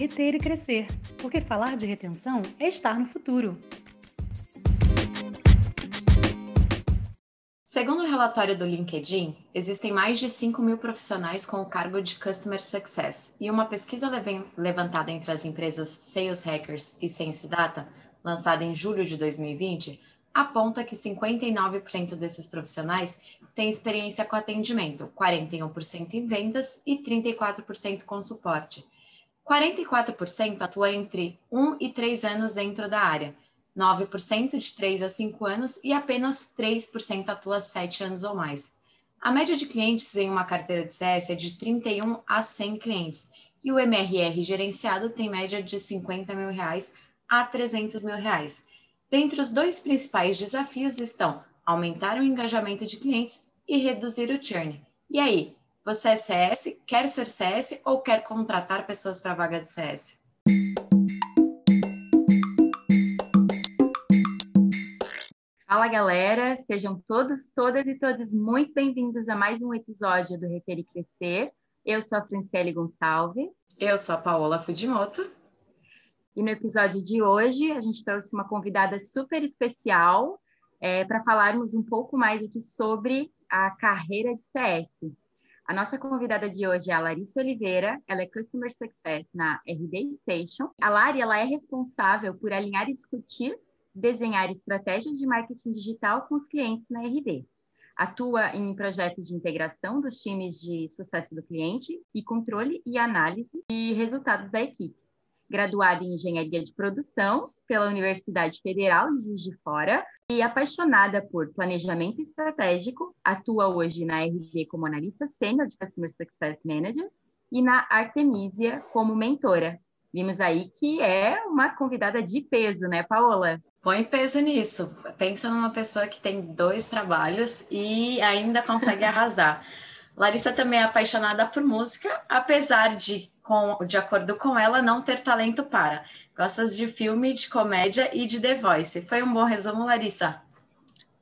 reter e crescer, porque falar de retenção é estar no futuro. Segundo o relatório do LinkedIn, existem mais de 5 mil profissionais com o cargo de Customer Success, e uma pesquisa levantada entre as empresas Sales Hackers e Sense Data, lançada em julho de 2020, aponta que 59% desses profissionais têm experiência com atendimento, 41% em vendas e 34% com suporte. 44% atua entre 1 e 3 anos dentro da área, 9% de 3 a 5 anos e apenas 3% atua 7 anos ou mais. A média de clientes em uma carteira de CS é de 31 a 100 clientes e o MRR gerenciado tem média de 50 mil reais a 300 mil reais. Dentre os dois principais desafios estão aumentar o engajamento de clientes e reduzir o churn. E aí, você é CS, quer ser CS ou quer contratar pessoas para vaga de CS? Fala galera, sejam todos, todas e todos muito bem-vindos a mais um episódio do Requer e Crescer. Eu sou a Franciele Gonçalves. Eu sou a Paola Fudimoto. E no episódio de hoje, a gente trouxe uma convidada super especial é, para falarmos um pouco mais aqui sobre a carreira de CS. A nossa convidada de hoje é a Larissa Oliveira, ela é Customer Success na RD Station. A Lari ela é responsável por alinhar e discutir, desenhar estratégias de marketing digital com os clientes na RD. Atua em projetos de integração dos times de sucesso do cliente e controle e análise de resultados da equipe graduada em Engenharia de Produção pela Universidade Federal de Juiz de Fora e apaixonada por planejamento estratégico, atua hoje na RD como analista sênior de Customer Success Manager e na Artemisia como mentora. Vimos aí que é uma convidada de peso, né, Paola? Põe peso nisso. Pensa numa pessoa que tem dois trabalhos e ainda consegue arrasar. Larissa também é apaixonada por música, apesar de, com, de acordo com ela, não ter talento para. Gostas de filme, de comédia e de The Voice. Foi um bom resumo, Larissa?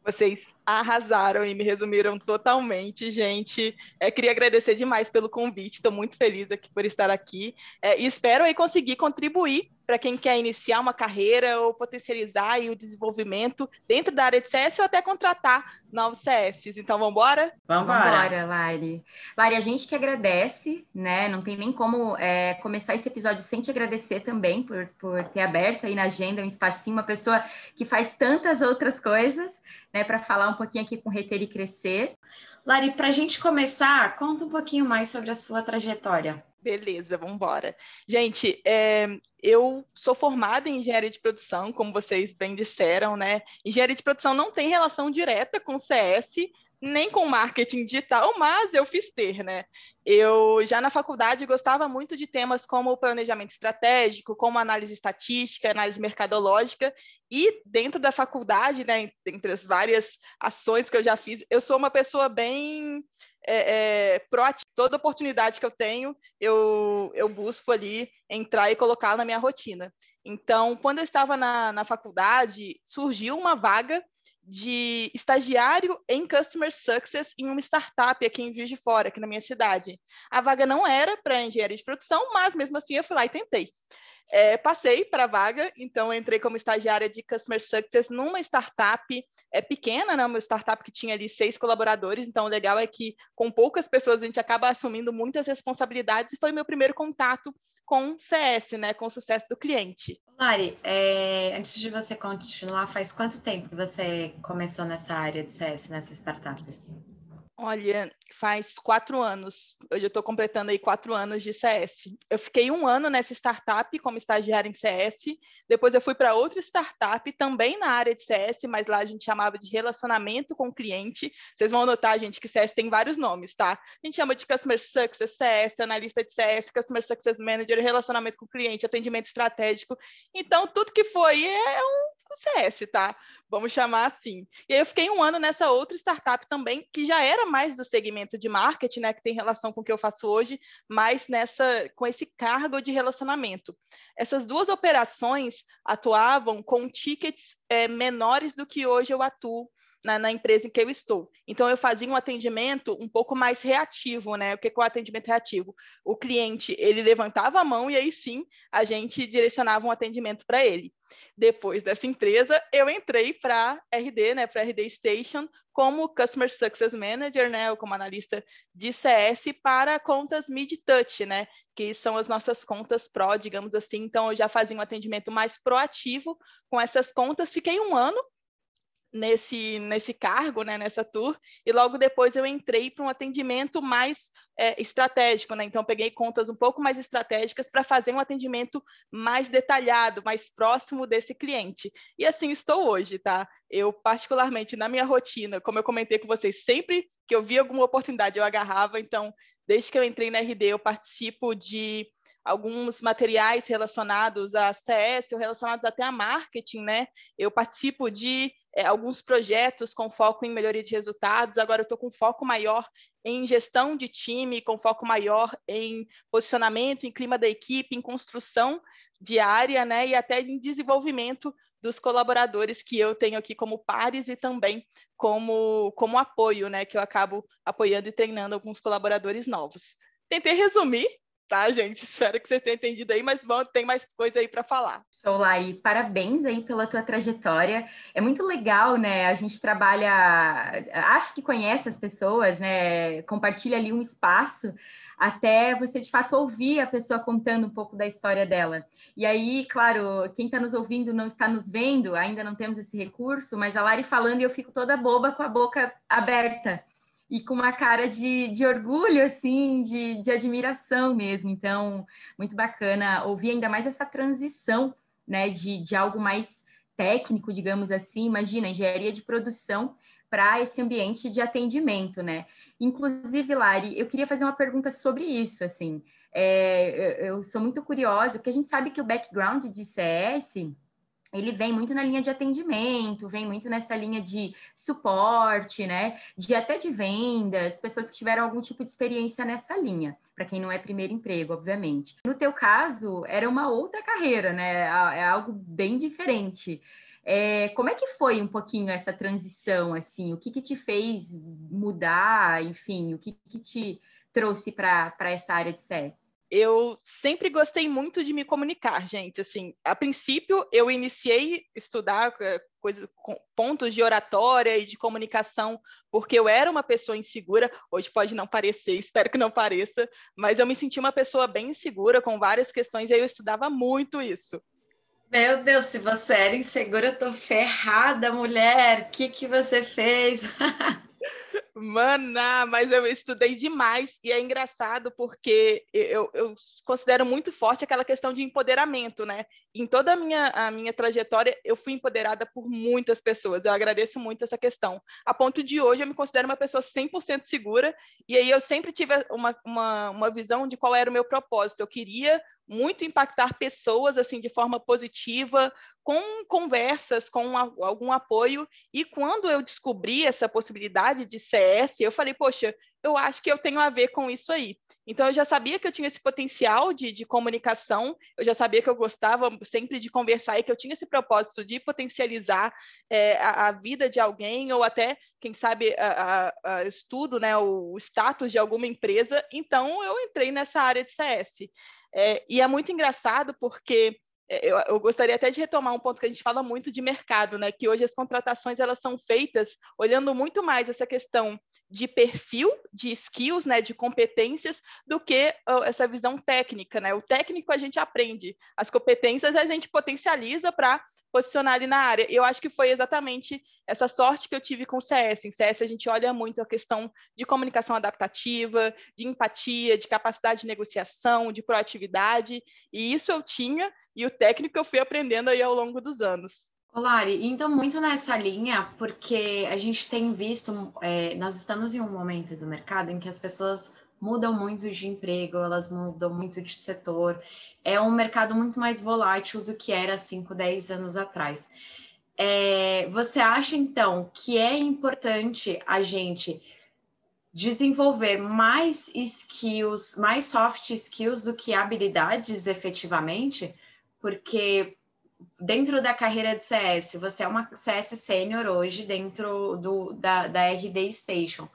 Vocês arrasaram e me resumiram totalmente, gente. É, queria agradecer demais pelo convite, estou muito feliz aqui por estar aqui é, e espero aí conseguir contribuir para quem quer iniciar uma carreira ou potencializar o desenvolvimento dentro da área de CS ou até contratar novos CS. Então, vamos embora? Vamos embora, Lari. Lari, a gente que agradece, né? Não tem nem como é, começar esse episódio sem te agradecer também por, por ter aberto aí na agenda um espacinho, uma pessoa que faz tantas outras coisas, né? Para falar um pouquinho aqui com Reter e Crescer. Lari, para a gente começar, conta um pouquinho mais sobre a sua trajetória. Beleza, vamos embora. Gente, é, eu sou formada em engenharia de produção, como vocês bem disseram, né? Engenharia de produção não tem relação direta com CS, nem com marketing digital, mas eu fiz ter, né? Eu já na faculdade gostava muito de temas como planejamento estratégico, como análise estatística, análise mercadológica, e dentro da faculdade, né, entre as várias ações que eu já fiz, eu sou uma pessoa bem é, é, proativa. Toda oportunidade que eu tenho, eu, eu busco ali entrar e colocar na minha rotina. Então, quando eu estava na, na faculdade, surgiu uma vaga de estagiário em Customer Success em uma startup aqui em Juiz de Fora, aqui na minha cidade. A vaga não era para engenharia de produção, mas mesmo assim eu fui lá e tentei. É, passei para a vaga, então entrei como estagiária de Customer Success numa startup é, pequena, né, uma startup que tinha ali seis colaboradores, então o legal é que com poucas pessoas a gente acaba assumindo muitas responsabilidades e foi meu primeiro contato com CS, né, com o sucesso do cliente. Lari, é, antes de você continuar, faz quanto tempo que você começou nessa área de CS, nessa startup? Olha, faz quatro anos. Hoje eu estou completando aí quatro anos de CS. Eu fiquei um ano nessa startup como estagiária em CS. Depois eu fui para outra startup também na área de CS, mas lá a gente chamava de relacionamento com o cliente. Vocês vão notar, gente, que CS tem vários nomes, tá? A gente chama de Customer Success CS, analista de CS, Customer Success Manager, relacionamento com o cliente, atendimento estratégico. Então, tudo que foi é um com CS, tá? Vamos chamar assim. E aí eu fiquei um ano nessa outra startup também, que já era mais do segmento de marketing, né? Que tem relação com o que eu faço hoje, mas nessa, com esse cargo de relacionamento. Essas duas operações atuavam com tickets é, menores do que hoje eu atuo na, na, empresa em que eu estou. Então, eu fazia um atendimento um pouco mais reativo, né? O que é o atendimento reativo? O cliente, ele levantava a mão e aí sim, a gente direcionava um atendimento para ele. Depois dessa empresa, eu entrei para RD, né, para RD Station, como Customer Success Manager, né, ou como analista de CS para contas mid-touch, né, que são as nossas contas pro, digamos assim. Então, eu já fazia um atendimento mais proativo com essas contas. Fiquei um ano nesse, nesse cargo, né, nessa tour, e logo depois eu entrei para um atendimento mais é, estratégico, né? Então peguei contas um pouco mais estratégicas para fazer um atendimento mais detalhado, mais próximo desse cliente. E assim estou hoje, tá? Eu particularmente na minha rotina, como eu comentei com vocês, sempre que eu via alguma oportunidade eu agarrava, então desde que eu entrei na RD eu participo de alguns materiais relacionados a CS ou relacionados até a marketing, né? Eu participo de é, alguns projetos com foco em melhoria de resultados. Agora eu estou com foco maior em gestão de time, com foco maior em posicionamento, em clima da equipe, em construção diária, né? E até em desenvolvimento dos colaboradores que eu tenho aqui como pares e também como, como apoio, né? Que eu acabo apoiando e treinando alguns colaboradores novos. Tentei resumir, tá, gente? Espero que vocês tenham entendido aí, mas bom, tem mais coisa aí para falar. Olá e parabéns aí pela tua trajetória. É muito legal, né? A gente trabalha, acho que conhece as pessoas, né? Compartilha ali um espaço até você de fato ouvir a pessoa contando um pouco da história dela. E aí, claro, quem está nos ouvindo não está nos vendo, ainda não temos esse recurso, mas a Lari falando e eu fico toda boba com a boca aberta e com uma cara de, de orgulho, assim, de, de admiração mesmo. Então, muito bacana ouvir ainda mais essa transição, né, de, de algo mais técnico, digamos assim. Imagina, engenharia de produção para esse ambiente de atendimento, né? Inclusive, Lari, eu queria fazer uma pergunta sobre isso, assim. É, eu, eu sou muito curiosa, porque a gente sabe que o background de CS ele vem muito na linha de atendimento, vem muito nessa linha de suporte, né? De até de vendas, pessoas que tiveram algum tipo de experiência nessa linha, para quem não é primeiro emprego, obviamente. No teu caso, era uma outra carreira, né? É algo bem diferente. É, como é que foi um pouquinho essa transição, assim? O que, que te fez mudar, enfim, o que, que te trouxe para essa área de CS? Eu sempre gostei muito de me comunicar, gente. Assim, a princípio eu iniciei estudar eh, coisas, pontos de oratória e de comunicação, porque eu era uma pessoa insegura. Hoje pode não parecer, espero que não pareça, mas eu me senti uma pessoa bem insegura com várias questões e eu estudava muito isso. Meu Deus, se você era insegura, eu tô ferrada, mulher. O que que você fez? Mana, mas eu estudei demais e é engraçado porque eu, eu, considero muito forte aquela questão de empoderamento, né? Em toda a minha, a minha trajetória, eu fui empoderada por muitas pessoas. Eu agradeço muito essa questão. A ponto de hoje, eu me considero uma pessoa 100% segura e aí eu sempre tive uma, uma, uma visão de qual era o meu propósito. Eu queria muito impactar pessoas assim de forma positiva, com conversas, com algum apoio. E quando eu descobri essa possibilidade de CS, eu falei, poxa, eu acho que eu tenho a ver com isso aí. Então, eu já sabia que eu tinha esse potencial de, de comunicação, eu já sabia que eu gostava sempre de conversar e que eu tinha esse propósito de potencializar é, a, a, vida de alguém, ou até, quem sabe, a, a, a estudo, né, o status de alguma empresa. Então, eu entrei nessa área de CS. É, e é muito engraçado porque é, eu, eu, gostaria até de retomar um ponto que a gente fala muito de mercado, né? Que hoje as contratações elas são feitas olhando muito mais essa questão de perfil, de skills, né? De competências, do que essa visão técnica, né? O técnico a gente aprende, as competências a gente potencializa para posicionar ali na área. Eu acho que foi exatamente essa sorte que eu tive com o CS. Em CS a gente olha muito a questão de comunicação adaptativa, de empatia, de capacidade de negociação, de proatividade, e isso eu tinha e o técnico eu fui aprendendo aí ao longo dos anos. Lari, então muito nessa linha, porque a gente tem visto, é, nós estamos em um momento do mercado em que as pessoas mudam muito de emprego, elas mudam muito de setor, é um mercado muito mais volátil do que era 5, 10 anos atrás. É, você acha então que é importante a gente desenvolver mais skills, mais soft skills do que habilidades efetivamente? porque dentro da carreira de CS, você é uma CS sênior hoje dentro do, da, da RD Station.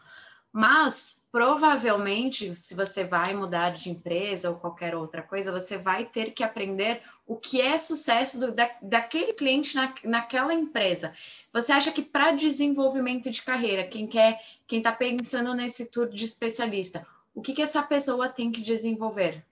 Mas provavelmente, se você vai mudar de empresa ou qualquer outra coisa, você vai ter que aprender o que é sucesso do, da, daquele cliente na, naquela empresa. Você acha que para desenvolvimento de carreira, quem quer, quem está pensando nesse tour de especialista, o que, que essa pessoa tem que desenvolver?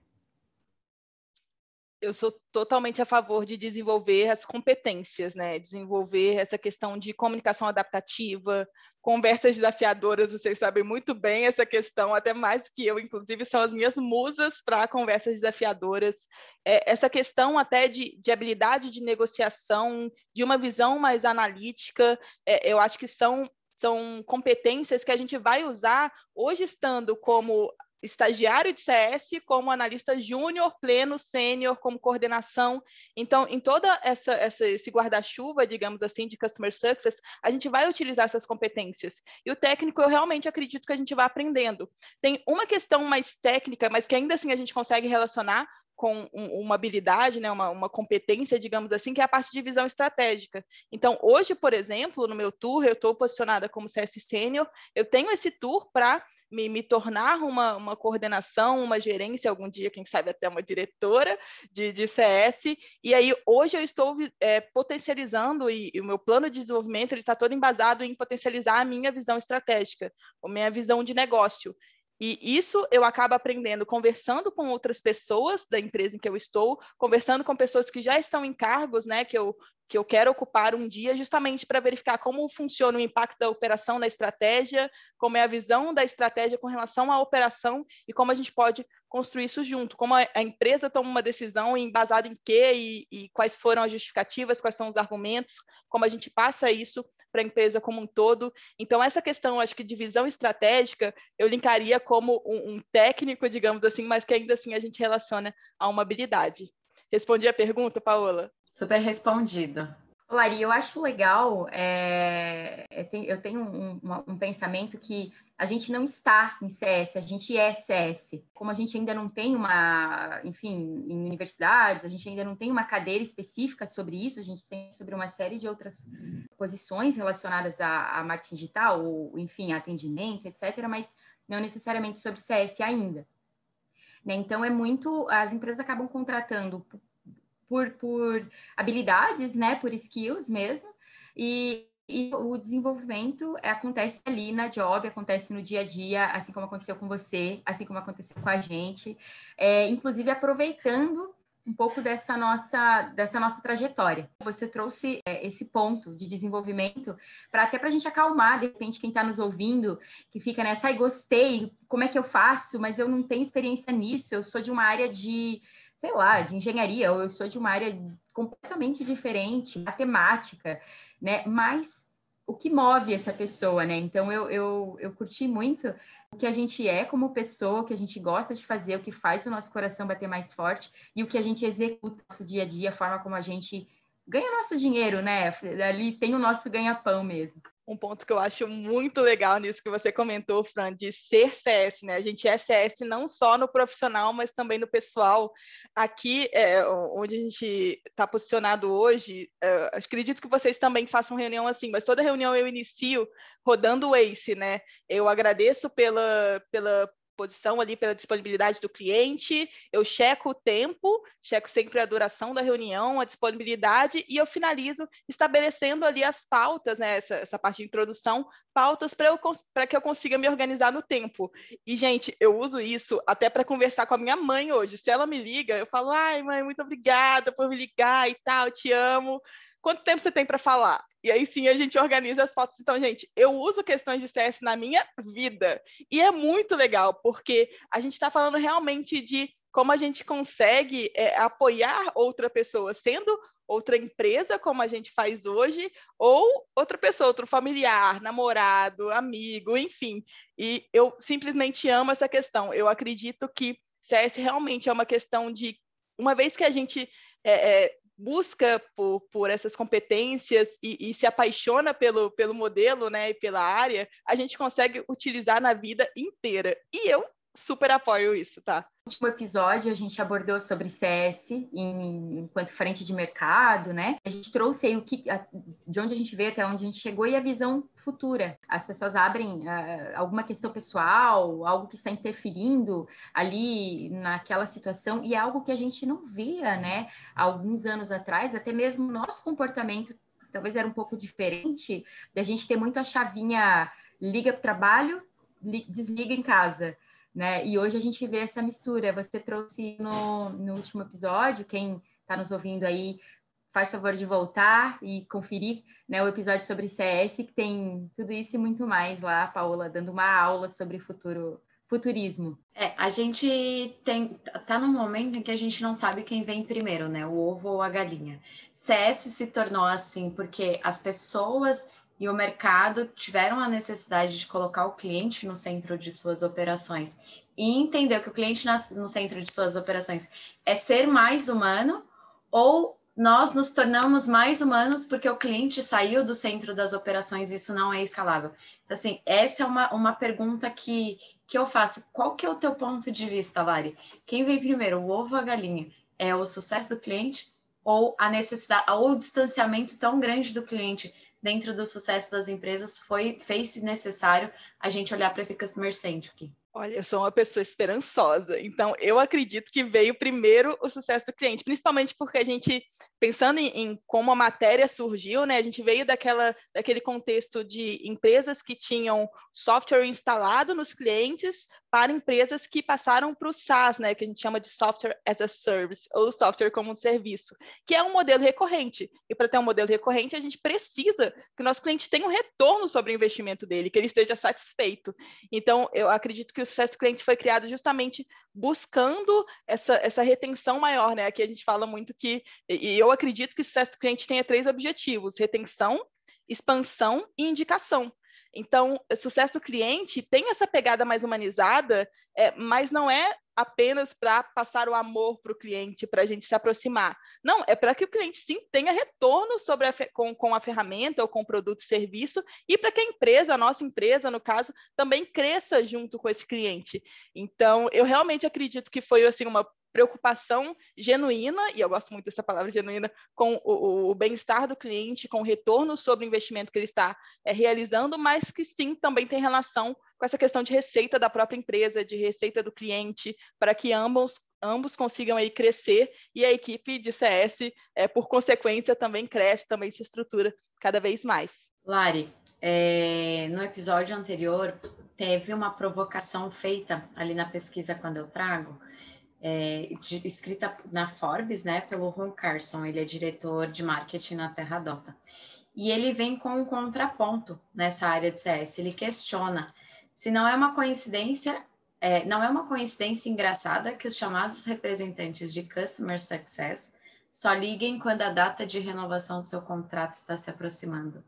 Eu sou totalmente a favor de desenvolver as competências, né? Desenvolver essa questão de comunicação adaptativa, conversas desafiadoras, vocês sabem muito bem essa questão, até mais que eu, inclusive, são as minhas musas para conversas desafiadoras. É, essa questão até de, de, habilidade de negociação, de uma visão mais analítica, é, eu acho que são são competências que a gente vai usar hoje estando como estagiário de CS, como analista júnior, pleno, sênior, como coordenação. Então, em toda essa, essa esse guarda-chuva, digamos assim, de customer success, a gente vai utilizar essas competências. E o técnico, eu realmente acredito que a gente vai aprendendo. Tem uma questão mais técnica, mas que ainda assim a gente consegue relacionar com uma habilidade, né, uma, uma, competência, digamos assim, que é a parte de visão estratégica. Então, hoje, por exemplo, no meu tour, eu estou posicionada como CS Sênior, eu tenho esse tour para me, me, tornar uma, uma coordenação, uma gerência, algum dia, quem sabe até uma diretora de, de CS, e aí hoje eu estou é, potencializando, e, e, o meu plano de desenvolvimento está todo embasado em potencializar a minha visão estratégica, a minha visão de negócio. E isso eu acabo aprendendo conversando com outras pessoas da empresa em que eu estou, conversando com pessoas que já estão em cargos, né, que eu, que eu quero ocupar um dia, justamente para verificar como funciona o impacto da operação na estratégia, como é a visão da estratégia com relação à operação e como a gente pode construir isso junto, como a, empresa toma uma decisão embasada em quê e, e quais foram as justificativas, quais são os argumentos, como a gente passa isso para a empresa como um todo. Então, essa questão, acho que de visão estratégica, eu linkaria como um, um técnico, digamos assim, mas que ainda assim a gente relaciona a uma habilidade. Respondi a pergunta, Paola? Super respondido. Lari, eu acho legal, é, eu tenho um, um, um, pensamento que a gente não está em CS, a gente é CS. Como a gente ainda não tem uma, enfim, em universidades, a gente ainda não tem uma cadeira específica sobre isso, a gente tem sobre uma série de outras posições relacionadas a, a marketing digital, ou, enfim, atendimento, etc., mas não necessariamente sobre CS ainda. Né? Então, é muito, as empresas acabam contratando por, por habilidades, né, por skills mesmo, e, e o desenvolvimento acontece ali na job, acontece no dia a dia, assim como aconteceu com você, assim como aconteceu com a gente, é, inclusive aproveitando um pouco dessa nossa dessa nossa trajetória. Você trouxe é, esse ponto de desenvolvimento para até para a gente acalmar de repente quem está nos ouvindo que fica nessa, ai gostei, como é que eu faço? Mas eu não tenho experiência nisso. Eu sou de uma área de sei lá, de engenharia, ou eu sou de uma área completamente diferente, matemática, né? Mas o que move essa pessoa, né? Então eu, eu, eu curti muito o que a gente é como pessoa, o que a gente gosta de fazer, o que faz o nosso coração bater mais forte e o que a gente executa no nosso dia a dia, a forma como a gente ganha nosso dinheiro, né? Ali tem o nosso ganha-pão mesmo um ponto que eu acho muito legal nisso que você comentou, Fran, de ser CS, né? A gente é CS não só no profissional, mas também no pessoal. Aqui, é, onde a gente está posicionado hoje, é, acredito que vocês também façam reunião assim, mas toda reunião eu inicio rodando o ACE, né? Eu agradeço pela, pela disposição ali pela disponibilidade do cliente, eu checo o tempo, checo sempre a duração da reunião, a disponibilidade e eu finalizo estabelecendo ali as pautas, né, essa, essa parte de introdução, pautas para que eu consiga me organizar no tempo. E, gente, eu uso isso até para conversar com a minha mãe hoje. Se ela me liga, eu falo, ai, mãe, muito obrigada por me ligar e tal, te amo quanto tempo você tem para falar? E aí sim a gente organiza as fotos. Então, gente, eu uso questões de CS na minha vida. E é muito legal, porque a gente está falando realmente de como a gente consegue é, apoiar outra pessoa, sendo outra empresa, como a gente faz hoje, ou outra pessoa, outro familiar, namorado, amigo, enfim. E eu simplesmente amo essa questão. Eu acredito que CS realmente é uma questão de, uma vez que a gente é, é, busca por, por essas competências e, e, se apaixona pelo, pelo modelo né, e pela área, a gente consegue utilizar na vida inteira. E eu super apoio isso, tá? No último episódio, a gente abordou sobre CS em, enquanto frente de mercado, né? A gente trouxe aí o que, de onde a gente veio até onde a gente chegou e a visão futura. As pessoas abrem uh, alguma questão pessoal, algo que está interferindo ali naquela situação e é algo que a gente não via, né? Há alguns anos atrás, até mesmo nosso comportamento talvez era um pouco diferente da gente ter muito a chavinha liga para o trabalho, desliga em casa né? E hoje a gente vê essa mistura. Você trouxe no, no último episódio, quem está nos ouvindo aí, faz favor de voltar e conferir né, o episódio sobre CS, que tem tudo isso e muito mais lá, Paola, dando uma aula sobre futuro, futurismo. É, a gente tem tá num momento em que a gente não sabe quem vem primeiro, né? O ovo ou a galinha. CS se tornou assim porque as pessoas e o mercado tiveram a necessidade de colocar o cliente no centro de suas operações e entender que o cliente no centro de suas operações é ser mais humano ou nós nos tornamos mais humanos porque o cliente saiu do centro das operações isso não é escalável. Então, assim, essa é uma, uma pergunta que, que eu faço. Qual que é o teu ponto de vista, Lari? Quem vem primeiro, o ovo ou a galinha? É o sucesso do cliente ou a necessidade, ou o distanciamento tão grande do cliente dentro do sucesso das empresas foi fez necessário a gente olhar para esse customer centric. Olha, eu sou uma pessoa esperançosa, então eu acredito que veio primeiro o sucesso do cliente, principalmente porque a gente, pensando em, em, como a matéria surgiu, né, a gente veio daquela, daquele contexto de empresas que tinham software instalado nos clientes para empresas que passaram para o SaaS, né, que a gente chama de Software as a Service, ou Software como um Serviço, que é um modelo recorrente. E para ter um modelo recorrente, a gente precisa que o nosso cliente tenha um retorno sobre o investimento dele, que ele esteja satisfeito. Então, eu acredito que o sucesso cliente foi criado justamente buscando essa, essa retenção maior, né? Aqui a gente fala muito que, e eu acredito que o sucesso cliente tenha três objetivos: retenção, expansão e indicação. Então, sucesso cliente tem essa pegada mais humanizada, é, mas não é apenas para passar o amor para o cliente, para a gente se aproximar. Não, é para que o cliente sim tenha retorno sobre a, com, com a ferramenta ou com o produto e serviço, e para que a empresa, a nossa empresa, no caso, também cresça junto com esse cliente. Então, eu realmente acredito que foi assim uma preocupação genuína, e eu gosto muito dessa palavra genuína, com o, o bem-estar do cliente, com o retorno sobre o investimento que ele está é, realizando, mas que sim também tem relação com essa questão de receita da própria empresa, de receita do cliente, para que ambos ambos consigam aí crescer e a equipe de CS, é, por consequência, também cresce, também se estrutura cada vez mais. Lari, é, no episódio anterior teve uma provocação feita ali na pesquisa quando eu trago, é, de, escrita na Forbes, né, pelo Ron Carson, ele é diretor de marketing na Terra Dota. E ele vem com um contraponto nessa área de CS. Ele questiona se não é uma coincidência, é, não é uma coincidência engraçada que os chamados representantes de Customer Success só liguem quando a data de renovação do seu contrato está se aproximando.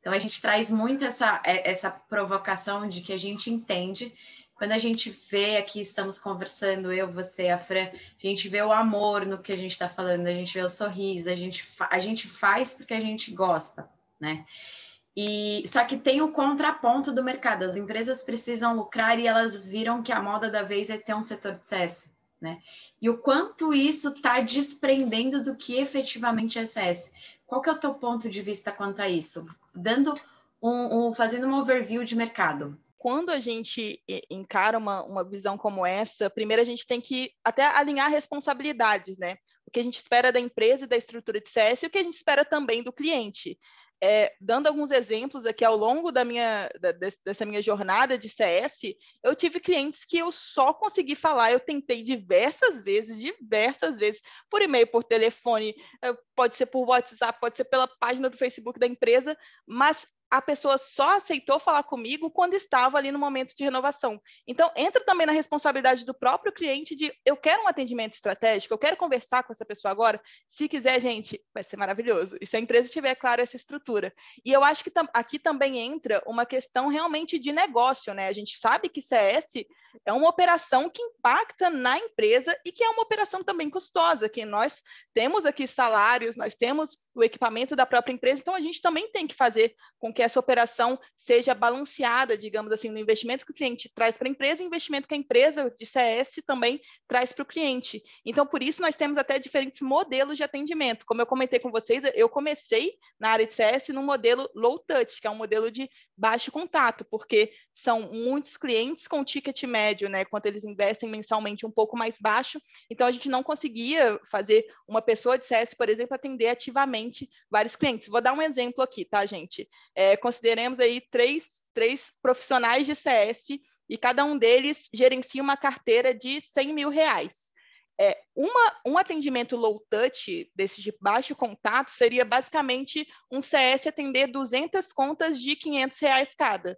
Então, a gente traz muito essa, é, essa provocação de que a gente entende quando a gente vê aqui, estamos conversando, eu, você, a Fran, a gente vê o amor no que a gente está falando, a gente vê o sorriso, a gente, a gente faz porque a gente gosta, né? E só que tem o contraponto do mercado. As empresas precisam lucrar e elas viram que a moda da vez é ter um setor de CS, né? E o quanto isso está desprendendo do que efetivamente é CS. Qual que é o teu ponto de vista quanto a isso? Dando um, um fazendo um overview de mercado quando a gente encara uma, uma visão como essa, primeiro a gente tem que até alinhar responsabilidades, né? O que a gente espera da empresa e da estrutura de CS e o que a gente espera também do cliente. É, dando alguns exemplos aqui ao longo da minha, da, dessa minha jornada de CS, eu tive clientes que eu só consegui falar, eu tentei diversas vezes, diversas vezes, por e-mail, por telefone, eh, pode ser por WhatsApp, pode ser pela página do Facebook da empresa, mas a pessoa só aceitou falar comigo quando estava ali no momento de renovação. Então, entra também na responsabilidade do próprio cliente de eu quero um atendimento estratégico, eu quero conversar com essa pessoa agora. Se quiser, gente, vai ser maravilhoso. E se a empresa tiver, claro, essa estrutura. E eu acho que aqui também entra uma questão realmente de negócio, né? A gente sabe que CS é uma operação que impacta na empresa e que é uma operação também custosa, que nós temos aqui salários, nós temos o equipamento da própria empresa, então a gente também tem que fazer com que essa operação seja balanceada, digamos assim, no investimento que o cliente traz para a empresa e o investimento que a empresa de CS também traz para o cliente. Então, por isso, nós temos até diferentes modelos de atendimento. Como eu comentei com vocês, eu comecei na área de CS no modelo low touch, que é um modelo de baixo contato, porque são muitos clientes com ticket médio, né? Quanto eles investem mensalmente um pouco mais baixo, então a gente não conseguia fazer uma pessoa de CS, por exemplo, atender ativamente vários clientes. Vou dar um exemplo aqui, tá, gente? É, consideremos aí três, três profissionais de CS e cada um deles gerencia uma carteira de 100 mil reais. É, uma, um atendimento low touch, desse de baixo contato, seria basicamente um CS atender 200 contas de 500 reais cada.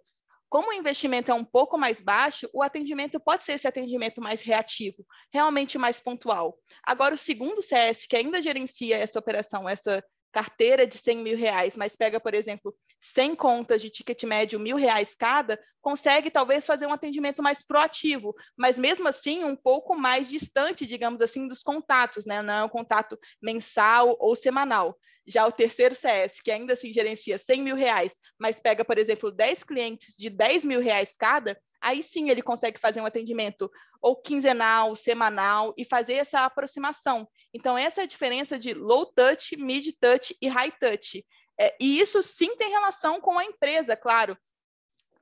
Como o investimento é um pouco mais baixo, o atendimento pode ser esse atendimento mais reativo, realmente mais pontual. Agora, o segundo CS, que ainda gerencia essa operação, essa carteira de 100 mil reais, mas pega, por exemplo, 100 contas de ticket médio, mil reais cada, consegue talvez fazer um atendimento mais proativo, mas mesmo assim um pouco mais distante, digamos assim, dos contatos, né? Não é um contato mensal ou semanal. Já o terceiro CS, que ainda assim gerencia 100 mil reais, mas pega, por exemplo, 10 clientes de 10 mil reais cada, aí sim ele consegue fazer um atendimento ou quinzenal, semanal e fazer essa aproximação. Então, essa é a diferença de low touch, mid touch e high touch. É, e isso sim tem relação com a empresa, claro.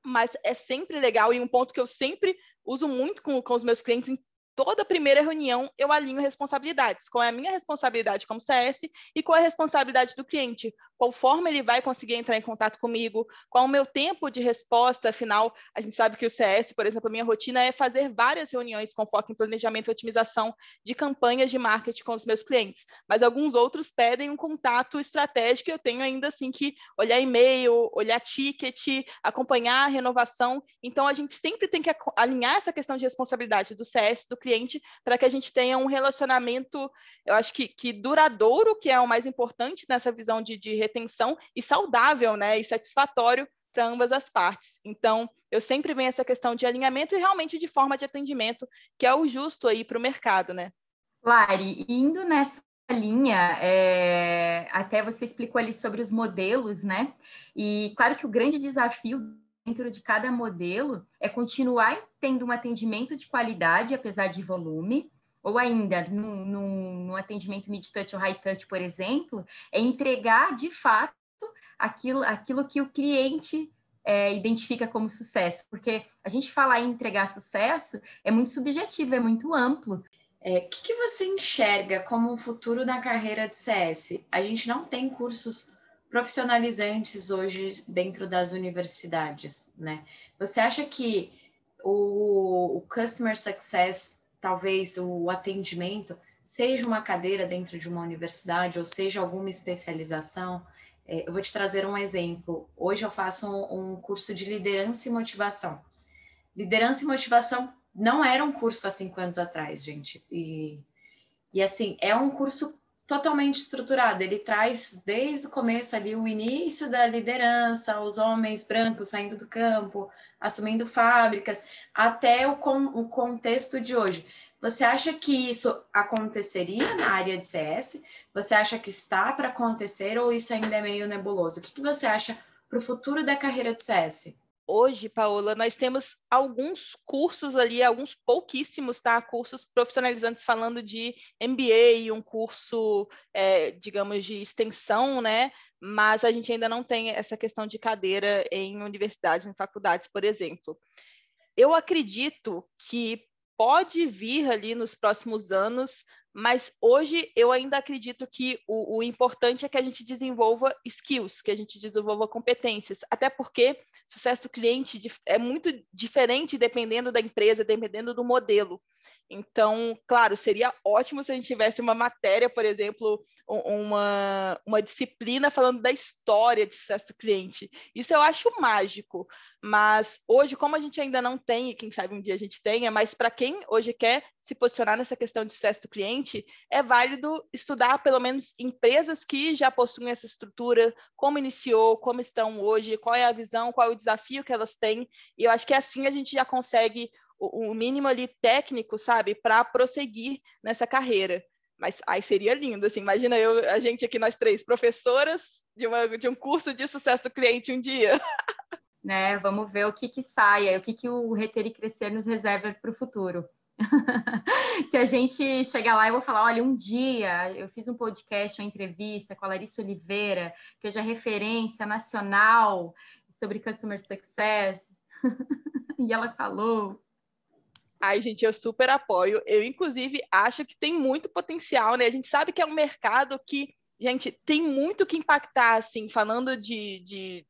Mas é sempre legal, e um ponto que eu sempre uso muito com, com os meus clientes em toda primeira reunião eu alinho responsabilidades. Qual é a minha responsabilidade como CS e qual é a responsabilidade do cliente? Qual forma ele vai conseguir entrar em contato comigo? Qual o meu tempo de resposta? Afinal, a gente sabe que o CS, por exemplo, a minha rotina é fazer várias reuniões com foco em planejamento e otimização de campanhas de marketing com os meus clientes. Mas alguns outros pedem um contato estratégico e eu tenho ainda assim que olhar e-mail, olhar ticket, acompanhar a renovação. Então, a gente sempre tem que alinhar essa questão de responsabilidade do CS, do cliente para que a gente tenha um relacionamento, eu acho que, que duradouro, que é o mais importante nessa visão de, de retenção, e saudável, né, e satisfatório para ambas as partes. Então, eu sempre venho essa questão de alinhamento e realmente de forma de atendimento, que é o justo aí para o mercado, né? Lari, indo nessa linha, é, até você explicou ali sobre os modelos, né? E claro que o grande desafio dentro de cada modelo é continuar tendo um atendimento de qualidade, apesar de volume, ou ainda no atendimento mid-touch ou high-touch, por exemplo, é entregar de fato aquilo, aquilo que o cliente é, identifica como sucesso, porque a gente falar em entregar sucesso é muito subjetivo, é muito amplo. O é, que, que você enxerga como o futuro da carreira de CS? A gente não tem cursos profissionalizantes hoje dentro das universidades, né? Você acha que o, o Customer Success, talvez o atendimento, seja uma cadeira dentro de uma universidade ou seja alguma especialização? É, eu vou te trazer um exemplo. Hoje eu faço um, um curso de liderança e motivação. Liderança e motivação não era um curso há cinco anos atrás, gente. E, e assim, é um curso totalmente estruturado. Ele traz desde o começo ali o início da liderança, os homens brancos saindo do campo, assumindo fábricas, até o, com, o contexto de hoje. Você acha que isso aconteceria na área de CS? Você acha que está para acontecer ou isso ainda é meio nebuloso? O que, que você acha para o futuro da carreira de CS? Hoje, Paola, nós temos alguns cursos ali, alguns pouquíssimos, tá? Cursos profissionalizantes falando de MBA, um curso, é, digamos, de extensão, né? Mas a gente ainda não tem essa questão de cadeira em universidades, em faculdades, por exemplo. Eu acredito que pode vir ali nos próximos anos mas hoje eu ainda acredito que o, o, importante é que a gente desenvolva skills, que a gente desenvolva competências, até porque sucesso cliente é muito diferente dependendo da empresa, dependendo do modelo. Então, claro, seria ótimo se a gente tivesse uma matéria, por exemplo, uma, uma disciplina falando da história de sucesso do cliente. Isso eu acho mágico. Mas hoje, como a gente ainda não tem, e quem sabe um dia a gente tenha, mas para quem hoje quer se posicionar nessa questão de sucesso do cliente, é válido estudar pelo menos empresas que já possuem essa estrutura, como iniciou, como estão hoje, qual é a visão, qual é o desafio que elas têm. E eu acho que assim a gente já consegue o, mínimo ali técnico, sabe, para prosseguir nessa carreira. Mas aí seria lindo, assim, imagina eu, a gente aqui, nós três, professoras, de, uma, de um curso de sucesso do cliente um dia. Né? Vamos ver o que, que sai, o que, que o Reter e Crescer nos reserva para o futuro. Se a gente chegar lá, eu vou falar: olha, um dia eu fiz um podcast, uma entrevista com a Larissa Oliveira, que hoje é referência nacional sobre Customer Success, e ela falou. Ai, gente, eu super apoio. Eu, inclusive, acho que tem muito potencial, né? A gente sabe que é um mercado que, gente, tem muito que impactar, assim, falando de, de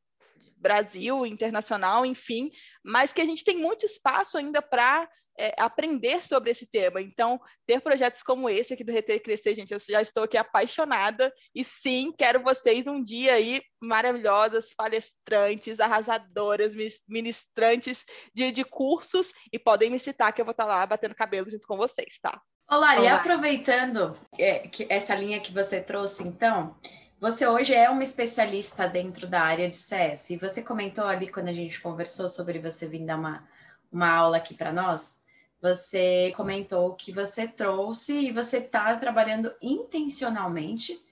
Brasil, internacional, enfim, mas que a gente tem muito espaço ainda para é, aprender sobre esse tema. Então, ter projetos como esse aqui do Reter Crescer, gente, eu já estou aqui apaixonada e sim, quero vocês um dia aí maravilhosas, palestrantes, arrasadoras, ministrantes de, de cursos e podem me citar que eu vou estar lá batendo cabelo junto com vocês, tá? Olá, e aproveitando é, que essa linha que você trouxe, então, você hoje é uma especialista dentro da área de CS e você comentou ali quando a gente conversou sobre você vir dar uma, uma aula aqui para nós, você comentou que você trouxe e você está trabalhando intencionalmente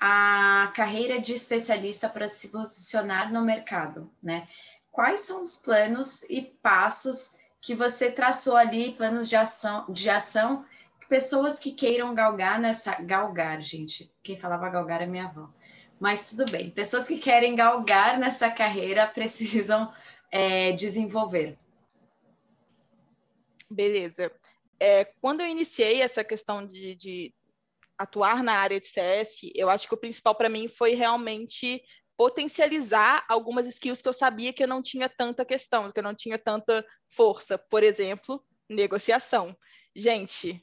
a carreira de especialista para se posicionar no mercado, né? Quais são os planos e passos que você traçou ali, planos de ação, de ação, pessoas que queiram galgar nessa galgar, gente. Quem falava galgar é minha avó. Mas tudo bem, pessoas que querem galgar nessa carreira precisam é, desenvolver. Beleza. É, quando eu iniciei essa questão de, de atuar na área de CS, eu acho que o principal para mim foi realmente potencializar algumas skills que eu sabia que eu não tinha tanta questão, que eu não tinha tanta força. Por exemplo, negociação. Gente,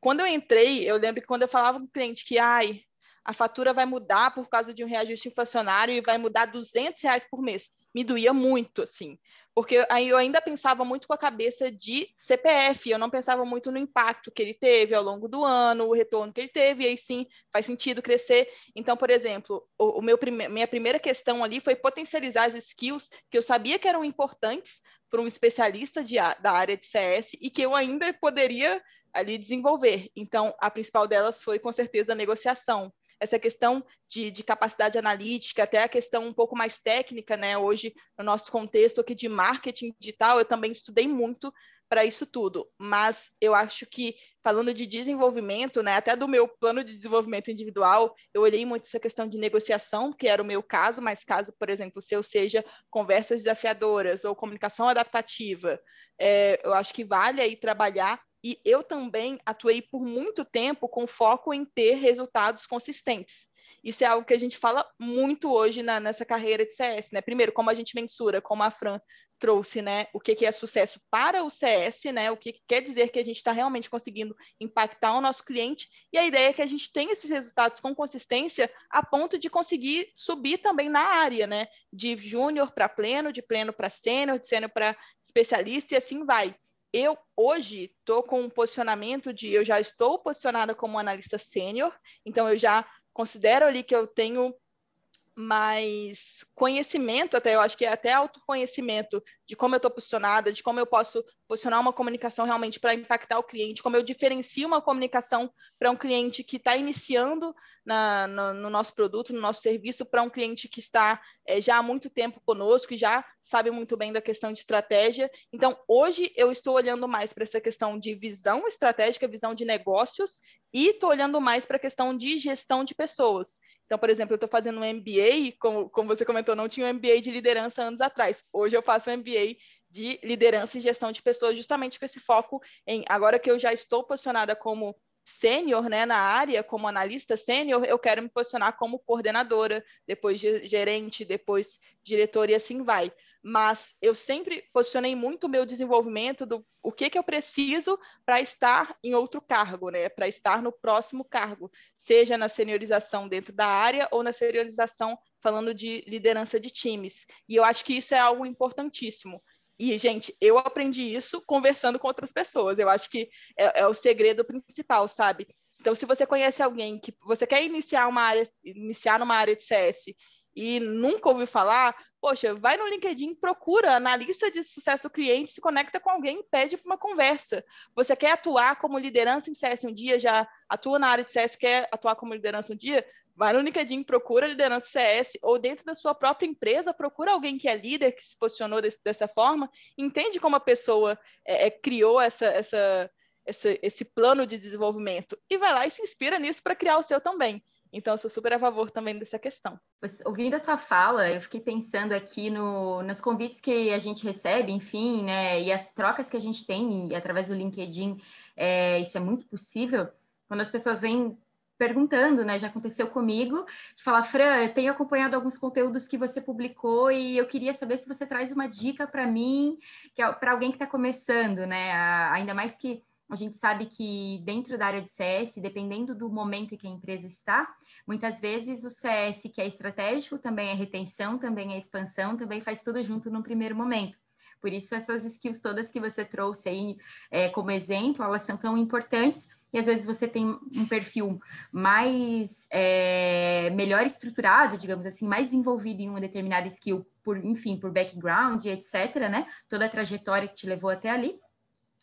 quando eu entrei, eu lembro que quando eu falava com o cliente que, ai, a fatura vai mudar por causa de um reajuste inflacionário e vai mudar 200 reais por mês me doía muito, assim, porque aí eu ainda pensava muito com a cabeça de CPF, eu não pensava muito no impacto que ele teve ao longo do ano, o retorno que ele teve, e aí sim faz sentido crescer. Então, por exemplo, o, o meu prime minha primeira questão ali foi potencializar as skills que eu sabia que eram importantes para um especialista de, da área de CS e que eu ainda poderia ali desenvolver. Então, a principal delas foi com certeza a negociação essa questão de, de, capacidade analítica, até a questão um pouco mais técnica, né? Hoje, no nosso contexto aqui de marketing digital, eu também estudei muito para isso tudo. Mas eu acho que, falando de desenvolvimento, né, até do meu plano de desenvolvimento individual, eu olhei muito essa questão de negociação, que era o meu caso, mas caso, por exemplo, se eu seja conversas desafiadoras ou comunicação adaptativa, é, eu acho que vale aí trabalhar e eu também atuei por muito tempo com foco em ter resultados consistentes. Isso é algo que a gente fala muito hoje na, nessa carreira de CS, né? Primeiro, como a gente mensura, como a Fran trouxe, né? O que, que é sucesso para o CS, né? O que, que quer dizer que a gente está realmente conseguindo impactar o nosso cliente. E a ideia é que a gente tenha esses resultados com consistência a ponto de conseguir subir também na área, né? De júnior para pleno, de pleno para sênior, de sênior para especialista e assim vai eu hoje estou com um posicionamento de eu já estou posicionada como analista sênior, então eu já considero ali que eu tenho mais conhecimento, até eu acho que é até autoconhecimento de como eu estou posicionada, de como eu posso posicionar uma comunicação realmente para impactar o cliente, como eu diferencio uma comunicação para um cliente que está iniciando na, no, no, nosso produto, no nosso serviço, para um cliente que está é, já há muito tempo conosco, que já sabe muito bem da questão de estratégia. Então, hoje eu estou olhando mais para essa questão de visão estratégica, visão de negócios, e estou olhando mais para a questão de gestão de pessoas. Então, por exemplo, eu estou fazendo um MBA, como, como você comentou, não tinha um MBA de liderança anos atrás. Hoje eu faço um MBA de liderança e gestão de pessoas, justamente com esse foco em agora que eu já estou posicionada como sênior né, na área, como analista sênior, eu quero me posicionar como coordenadora, depois gerente, depois diretor e assim vai mas eu sempre posicionei muito o meu desenvolvimento do o que, que eu preciso para estar em outro cargo, né? Para estar no próximo cargo, seja na seniorização dentro da área ou na seniorização falando de liderança de times. E eu acho que isso é algo importantíssimo. E, gente, eu aprendi isso conversando com outras pessoas. Eu acho que é, é, o segredo principal, sabe? Então, se você conhece alguém que você quer iniciar uma área, iniciar numa área de CS e nunca ouviu falar, poxa, vai no LinkedIn, procura analista de sucesso cliente, se conecta com alguém pede para uma conversa. Você quer atuar como liderança em CS um dia, já atua na área de CS, quer atuar como liderança um dia? Vai no LinkedIn, procura liderança CS, ou dentro da sua própria empresa, procura alguém que é líder, que se posicionou desse, dessa forma, entende como a pessoa é, é, criou essa, essa, essa, esse plano de desenvolvimento e vai lá e se inspira nisso para criar o seu também. Então, eu sou super a favor também dessa questão. Ouvindo a tua fala, eu fiquei pensando aqui no, nos convites que a gente recebe, enfim, né, e as trocas que a gente tem através do LinkedIn, é, isso é muito possível. Quando as pessoas vêm perguntando, né, já aconteceu comigo, de falar, Fran, eu tenho acompanhado alguns conteúdos que você publicou e eu queria saber se você traz uma dica para mim, que é para alguém que está começando, né, a, ainda mais que a gente sabe que dentro da área de CS, dependendo do momento em que a empresa está, muitas vezes o CS, que é estratégico, também é retenção, também é expansão, também faz tudo junto no primeiro momento. Por isso, essas skills todas que você trouxe aí é, como exemplo, elas são tão importantes. E às vezes você tem um perfil mais é, melhor estruturado, digamos assim, mais envolvido em uma determinada skill, por enfim, por background, etc., né? Toda a trajetória que te levou até ali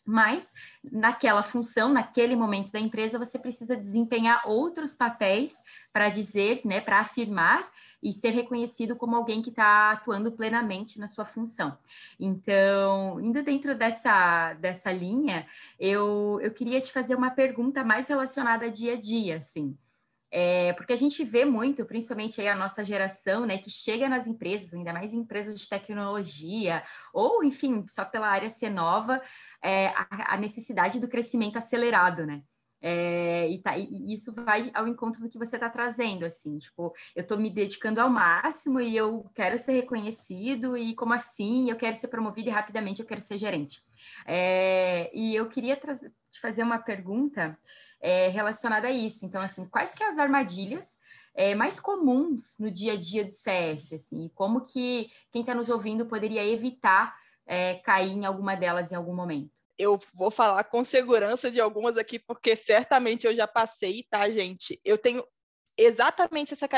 mas naquela função, naquele momento da empresa, você precisa desempenhar outros papéis para dizer, né, para afirmar e ser reconhecido como alguém que está atuando plenamente na sua função. Então, indo dentro dessa, dessa linha, eu, eu queria te fazer uma pergunta mais relacionada a dia a dia, assim. É, porque a gente vê muito, principalmente aí a nossa geração, né, que chega nas empresas, ainda mais empresas de tecnologia, ou enfim, só pela área ser nova, é, a, a, necessidade do crescimento acelerado, né? É, e, tá, e, isso vai ao encontro do que você está trazendo, assim, tipo, eu estou me dedicando ao máximo e eu quero ser reconhecido, e como assim? Eu quero ser promovido e rapidamente eu quero ser gerente. É, e eu queria te fazer uma pergunta é, relacionada a isso. Então, assim, quais que são as armadilhas é, mais comuns no dia a dia do CS, assim, como que quem está nos ouvindo poderia evitar é, cair em alguma delas em algum momento? Eu vou falar com segurança de algumas aqui, porque certamente eu já passei, tá, gente? Eu tenho exatamente essa,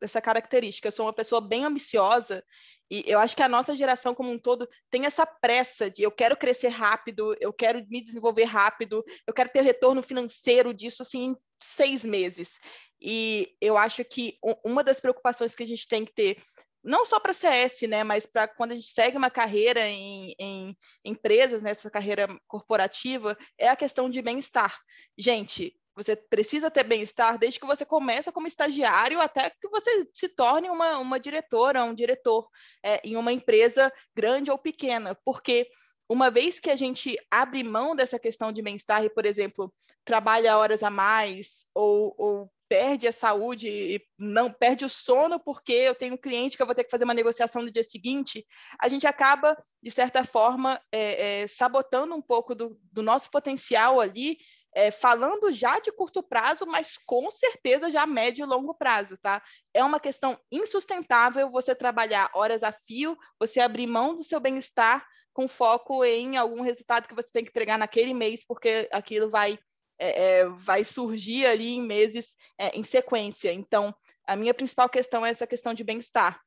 essa característica. Eu sou uma pessoa bem ambiciosa e eu acho que a nossa geração como um todo tem essa pressa de eu quero crescer rápido, eu quero me desenvolver rápido, eu quero ter retorno financeiro disso assim em seis meses. E eu acho que uma das preocupações que a gente tem que ter não só para CS, né, mas para quando a gente segue uma carreira em, em empresas, nessa né, carreira corporativa, é a questão de bem-estar. Gente, você precisa ter bem-estar desde que você começa como estagiário até que você se torne uma, uma diretora, um diretor é, em uma empresa grande ou pequena, porque uma vez que a gente abre mão dessa questão de bem-estar e, por exemplo, trabalha horas a mais ou, ou perde a saúde e não perde o sono porque eu tenho um cliente que eu vou ter que fazer uma negociação no dia seguinte, a gente acaba, de certa forma, é, é, sabotando um pouco do, do nosso potencial ali, é, falando já de curto prazo, mas com certeza já médio e longo prazo, tá? É uma questão insustentável você trabalhar horas a fio, você abrir mão do seu bem-estar com foco em algum resultado que você tem que entregar naquele mês, porque aquilo vai é, é, vai surgir ali em meses é, em sequência. Então, a minha principal questão é essa questão de bem-estar.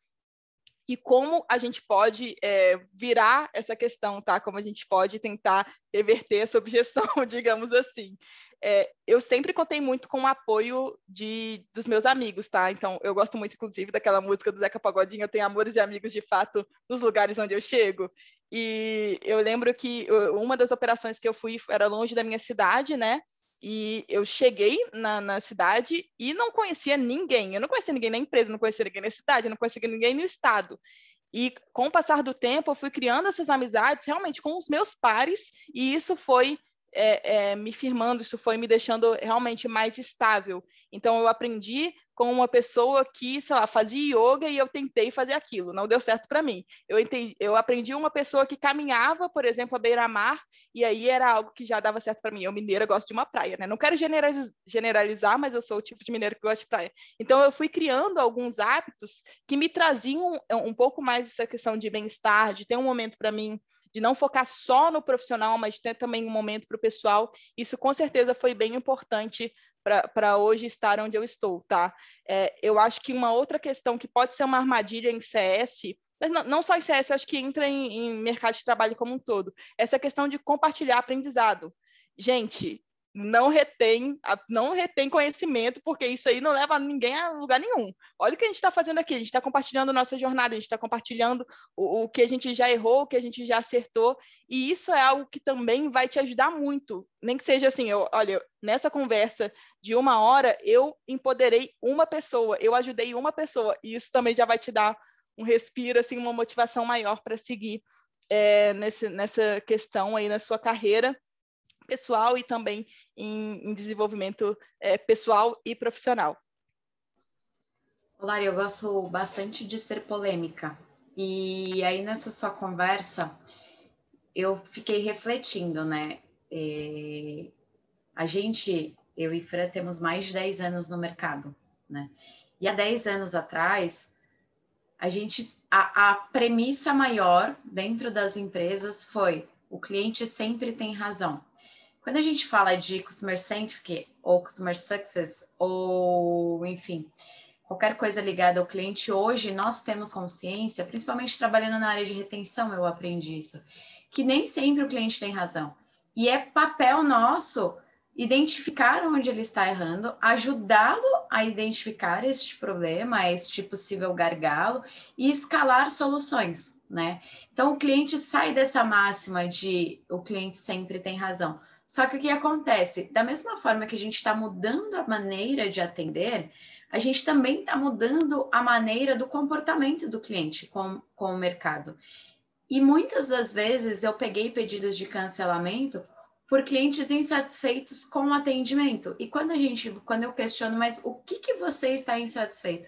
E como a gente pode é, virar essa questão, tá? Como a gente pode tentar reverter essa objeção, digamos assim. É, eu sempre contei muito com o apoio de, dos meus amigos, tá? Então, eu gosto muito, inclusive, daquela música do Zeca Pagodinho, eu tenho amores e amigos de fato nos lugares onde eu chego. E eu lembro que uma das operações que eu fui era longe da minha cidade, né? E eu cheguei na, na, cidade e não conhecia ninguém. Eu não conhecia ninguém na empresa, não conhecia ninguém na cidade, não conhecia ninguém no estado. E com o passar do tempo, eu fui criando essas amizades realmente com os meus pares, e isso foi é, é, me firmando, isso foi me deixando realmente mais estável. Então, eu aprendi com uma pessoa que, sei lá, fazia yoga e eu tentei fazer aquilo, não deu certo para mim. Eu, entendi, eu aprendi uma pessoa que caminhava, por exemplo, a beira-mar, e aí era algo que já dava certo para mim. Eu, mineira, gosto de uma praia, né? Não quero generalizar, mas eu sou o tipo de mineiro que gosta de praia. Então, eu fui criando alguns hábitos que me traziam um, um pouco mais essa questão de bem-estar, de ter um momento para mim, de não focar só no profissional, mas ter também um momento para o pessoal. Isso com certeza foi bem importante para hoje estar onde eu estou, tá? É, eu acho que uma outra questão que pode ser uma armadilha em CS, mas não, não só em CS, eu acho que entra em, em mercado de trabalho como um todo, essa questão de compartilhar aprendizado. Gente, não retém, não retém conhecimento, porque isso aí não leva ninguém a lugar nenhum. Olha o que a gente está fazendo aqui, a gente está compartilhando nossa jornada, a gente está compartilhando o, o, que a gente já errou, o que a gente já acertou, e isso é algo que também vai te ajudar muito. Nem que seja assim, eu, olha, nessa conversa de uma hora, eu empoderei uma pessoa, eu ajudei uma pessoa, e isso também já vai te dar um respiro, assim, uma motivação maior para seguir é, nesse, nessa questão aí na sua carreira pessoal e também em, em desenvolvimento é, pessoal e profissional. Olá, eu gosto bastante de ser polêmica. E aí, nessa sua conversa, eu fiquei refletindo, né? A gente, eu e Fran, temos mais de 10 anos no mercado, né? E há 10 anos atrás, a gente, a, a premissa maior dentro das empresas foi o cliente sempre tem razão. Quando a gente fala de customer centric ou customer success ou enfim, qualquer coisa ligada ao cliente, hoje nós temos consciência, principalmente trabalhando na área de retenção, eu aprendi isso, que nem sempre o cliente tem razão. E é papel nosso identificar onde ele está errando, ajudá-lo a identificar este problema, este possível gargalo e escalar soluções, né? Então o cliente sai dessa máxima de o cliente sempre tem razão. Só que o que acontece? Da mesma forma que a gente está mudando a maneira de atender, a gente também está mudando a maneira do comportamento do cliente com, com o mercado. E muitas das vezes eu peguei pedidos de cancelamento por clientes insatisfeitos com o atendimento. E quando a gente, quando eu questiono, mas o que, que você está insatisfeito?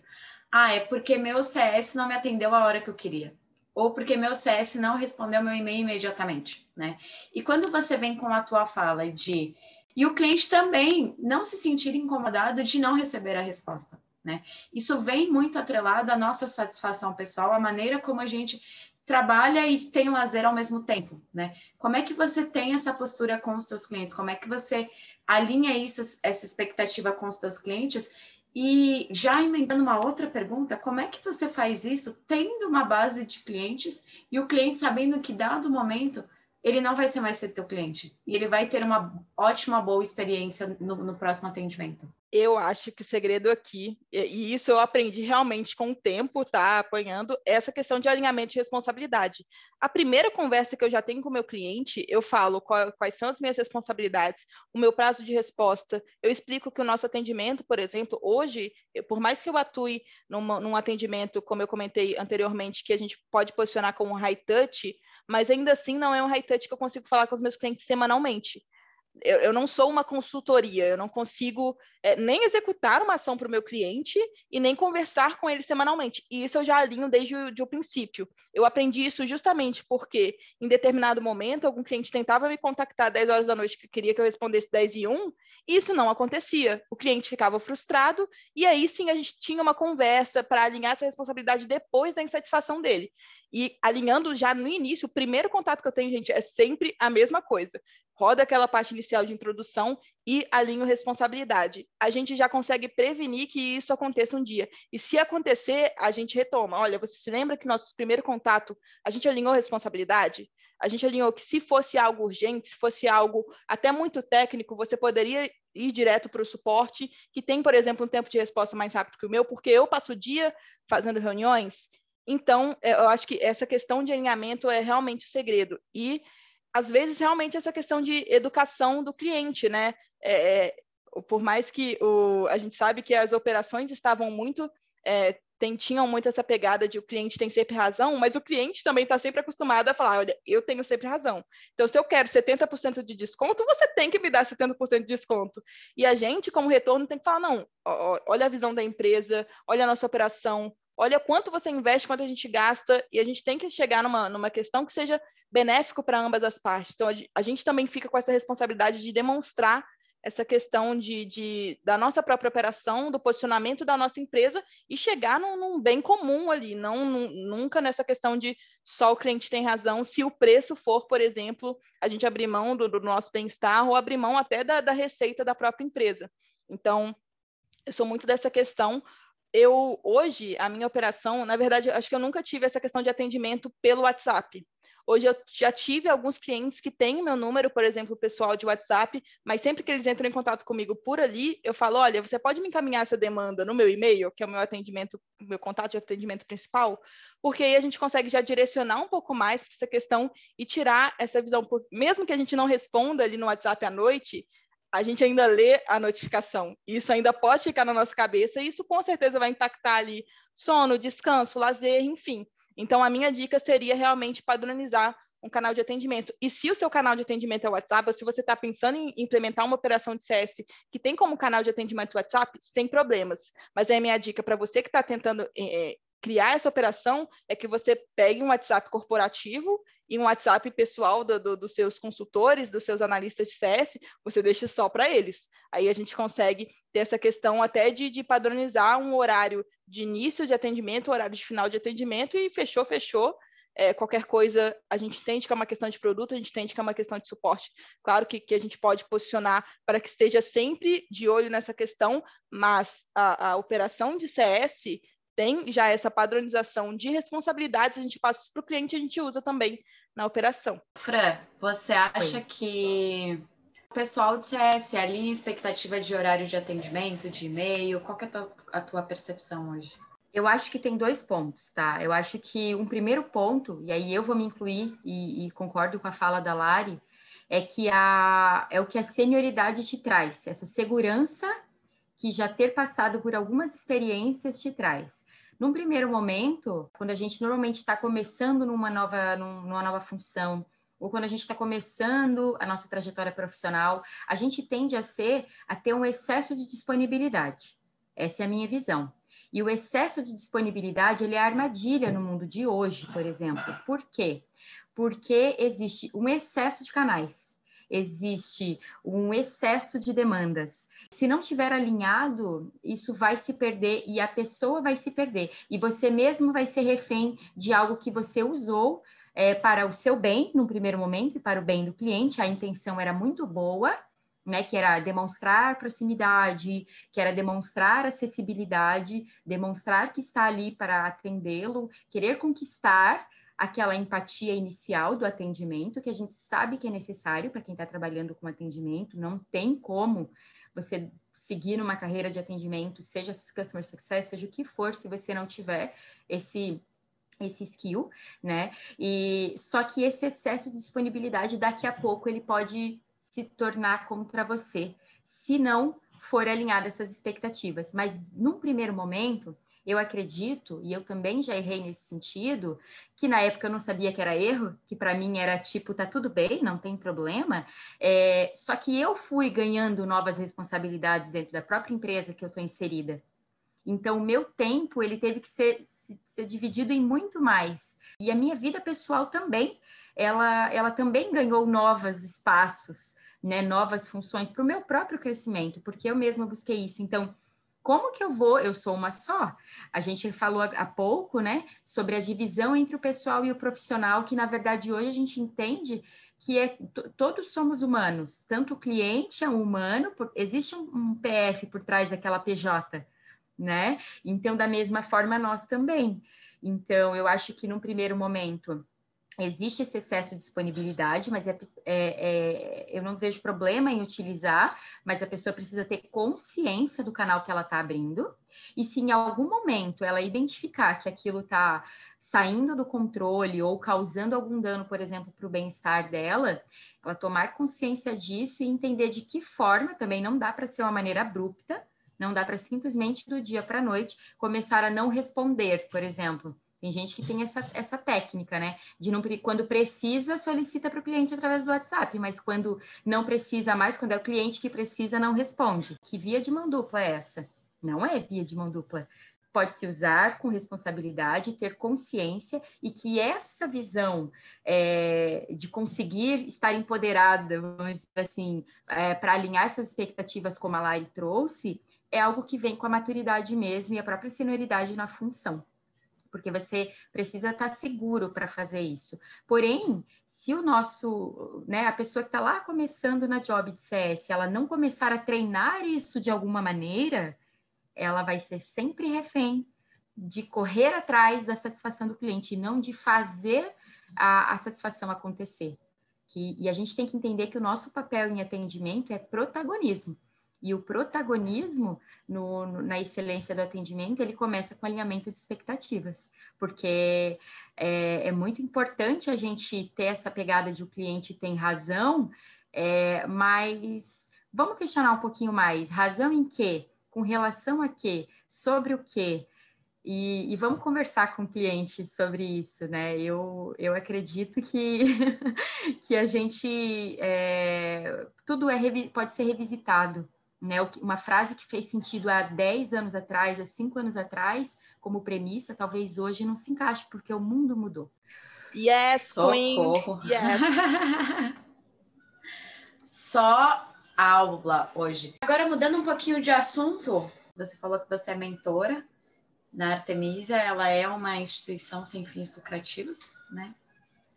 Ah, é porque meu CS não me atendeu a hora que eu queria ou porque meu CS não respondeu meu e-mail imediatamente, né? E quando você vem com a tua fala de e o cliente também não se sentir incomodado de não receber a resposta, né? Isso vem muito atrelado à nossa satisfação pessoal, a maneira como a gente trabalha e tem lazer ao mesmo tempo, né? Como é que você tem essa postura com os seus clientes? Como é que você alinha isso, essa expectativa com os seus clientes e já emendando uma outra pergunta, como é que você faz isso tendo uma base de clientes e o cliente sabendo que, dado o momento, ele não vai ser mais teu cliente e ele vai ter uma ótima, boa experiência no, no próximo atendimento? eu acho que o segredo aqui, e isso eu aprendi realmente com o tempo, tá? Apanhando, é essa questão de alinhamento de responsabilidade. A primeira conversa que eu já tenho com o meu cliente, eu falo quais são as minhas responsabilidades, o meu prazo de resposta, eu explico que o nosso atendimento, por exemplo, hoje, por mais que eu atue numa, num atendimento, como eu comentei anteriormente, que a gente pode posicionar como high touch, mas ainda assim não é um high touch que eu consigo falar com os meus clientes semanalmente eu, eu, não sou uma consultoria, eu não consigo é, nem executar uma ação para o meu cliente e nem conversar com ele semanalmente. E isso eu já alinho desde o, de o princípio. Eu aprendi isso justamente porque, em determinado momento, algum cliente tentava me contactar às 10 horas da noite, que queria que eu respondesse 10 e 1, e isso não acontecia. O cliente ficava frustrado, e aí sim a gente tinha uma conversa para alinhar essa responsabilidade depois da insatisfação dele. E alinhando já no início, o primeiro contato que eu tenho, gente, é sempre a mesma coisa. Roda aquela parte inicial de introdução e alinho responsabilidade. A gente já consegue prevenir que isso aconteça um dia. E se acontecer, a gente retoma. Olha, você se lembra que nosso primeiro contato, a gente alinhou responsabilidade? A gente alinhou que se fosse algo urgente, se fosse algo até muito técnico, você poderia ir direto para o suporte, que tem, por exemplo, um tempo de resposta mais rápido que o meu, porque eu passo o dia fazendo reuniões então, é, eu acho que essa questão de alinhamento é realmente o segredo. E, às vezes, realmente, essa questão de educação do cliente, né? É, é, por mais que o, a gente sabe que as operações estavam muito. É, tem, tinham muito essa pegada de o cliente tem sempre razão, mas o cliente também está sempre acostumado a falar: olha, eu tenho sempre razão. Então, se eu quero 70% de desconto, você tem que me dar 70% de desconto. E a gente, como retorno, tem que falar: não, olha a visão da empresa, olha a nossa operação, olha quanto você investe, quanto a gente gasta, e a gente tem que chegar numa, numa questão que seja benéfico para ambas as partes. Então, a gente também fica com essa responsabilidade de demonstrar essa questão de, de, da nossa própria operação, do posicionamento da nossa empresa e chegar num, num bem comum ali, não num, nunca nessa questão de só o cliente tem razão, se o preço for, por exemplo, a gente abrir mão do, do nosso bem-estar ou abrir mão até da, da receita da própria empresa. Então, eu sou muito dessa questão. Eu, hoje, a minha operação, na verdade, acho que eu nunca tive essa questão de atendimento pelo WhatsApp. Hoje eu já tive alguns clientes que têm meu número, por exemplo, pessoal de WhatsApp, mas sempre que eles entram em contato comigo por ali, eu falo: olha, você pode me encaminhar essa demanda no meu e-mail, que é o meu atendimento, meu contato de atendimento principal, porque aí a gente consegue já direcionar um pouco mais para essa questão e tirar essa visão. Mesmo que a gente não responda ali no WhatsApp à noite, a gente ainda lê a notificação. Isso ainda pode ficar na nossa cabeça, e isso com certeza vai impactar ali sono, descanso, lazer, enfim. Então, a minha dica seria realmente padronizar um canal de atendimento. E se o seu canal de atendimento é o WhatsApp, ou se você está pensando em implementar uma operação de CS que tem como canal de atendimento o WhatsApp, sem problemas. Mas a minha dica para você que está tentando é, criar essa operação é que você pegue um WhatsApp corporativo e um WhatsApp pessoal do, do, dos seus consultores, dos seus analistas de CS, você deixa só para eles. Aí a gente consegue ter essa questão até de, de padronizar um horário de início de atendimento, horário de final de atendimento, e fechou, fechou. É, qualquer coisa, a gente entende que é uma questão de produto, a gente entende que é uma questão de suporte. Claro que, que a gente pode posicionar para que esteja sempre de olho nessa questão, mas a, a operação de CS tem já essa padronização de responsabilidades, a gente passa para o cliente, a gente usa também na operação. Fran, você acha Oi. que o pessoal de CS alinha expectativa de horário de atendimento, de e-mail? Qual é a tua, a tua percepção hoje? Eu acho que tem dois pontos, tá? Eu acho que um primeiro ponto, e aí eu vou me incluir e, e concordo com a fala da Lari, é que a, é o que a senioridade te traz, essa segurança que já ter passado por algumas experiências te traz. Num primeiro momento, quando a gente normalmente está começando numa nova, numa nova função, ou quando a gente está começando a nossa trajetória profissional, a gente tende a ser a ter um excesso de disponibilidade. Essa é a minha visão. E o excesso de disponibilidade ele é armadilha no mundo de hoje, por exemplo. Por quê? Porque existe um excesso de canais, existe um excesso de demandas. Se não estiver alinhado, isso vai se perder e a pessoa vai se perder. E você mesmo vai ser refém de algo que você usou é, para o seu bem, no primeiro momento, e para o bem do cliente. A intenção era muito boa, né, que era demonstrar proximidade, que era demonstrar acessibilidade, demonstrar que está ali para atendê-lo, querer conquistar aquela empatia inicial do atendimento, que a gente sabe que é necessário para quem está trabalhando com atendimento, não tem como você seguir numa carreira de atendimento, seja customer success, seja o que for, se você não tiver esse esse skill, né? E só que esse excesso de disponibilidade daqui a pouco ele pode se tornar contra você, se não for alinhado essas expectativas. Mas num primeiro momento, eu acredito, e eu também já errei nesse sentido, que na época eu não sabia que era erro, que para mim era tipo, tá tudo bem, não tem problema. É, só que eu fui ganhando novas responsabilidades dentro da própria empresa que eu estou inserida. Então, o meu tempo ele teve que ser, ser dividido em muito mais. E a minha vida pessoal também, ela, ela também ganhou novos espaços, né, novas funções para o meu próprio crescimento, porque eu mesma busquei isso. Então, como que eu vou? Eu sou uma só. A gente falou há pouco, né, sobre a divisão entre o pessoal e o profissional, que na verdade hoje a gente entende que é todos somos humanos, tanto o cliente é um humano, por, existe um, um PF por trás daquela PJ, né? Então, da mesma forma, nós também. Então, eu acho que num primeiro momento existe esse excesso de disponibilidade, mas é, é, é, eu não vejo problema em utilizar, mas a pessoa precisa ter consciência do canal que ela está abrindo. E se em algum momento ela identificar que aquilo está saindo do controle ou causando algum dano, por exemplo, para o bem-estar dela, ela tomar consciência disso e entender de que forma também não dá para ser uma maneira abrupta, não dá para simplesmente do dia para a noite começar a não responder, por exemplo. Tem gente que tem essa, essa técnica, né? De não, quando precisa, solicita para o cliente através do WhatsApp, mas quando não precisa mais, quando é o cliente que precisa, não responde. Que via de mão dupla é essa? Não é via de mão dupla. Pode se usar com responsabilidade, ter consciência e que essa visão é, de conseguir estar empoderada, vamos dizer assim, é, para alinhar essas expectativas como a Lari trouxe, é algo que vem com a maturidade mesmo e a própria senioridade na função. Porque você precisa estar seguro para fazer isso. Porém, se o nosso, né, a pessoa que está lá começando na job de CS, ela não começar a treinar isso de alguma maneira, ela vai ser sempre refém de correr atrás da satisfação do cliente e não de fazer a, a satisfação acontecer. Que, e a gente tem que entender que o nosso papel em atendimento é protagonismo. E o protagonismo no, no, na excelência do atendimento, ele começa com alinhamento de expectativas, porque é, é muito importante a gente ter essa pegada de o cliente tem razão, é, mas vamos questionar um pouquinho mais. Razão em quê? Com relação a quê? Sobre o quê? E, e, vamos conversar com o cliente sobre isso, né? Eu, eu acredito que, que a gente é, tudo é, pode ser revisitado né, uma frase que fez sentido há 10 anos atrás, há 5 anos atrás, como premissa, talvez hoje não se encaixe, porque o mundo mudou. Yes, Socorro. Yes. Só aula hoje. Agora, mudando um pouquinho de assunto, você falou que você é mentora na Artemisia, ela é uma instituição sem fins lucrativos, né?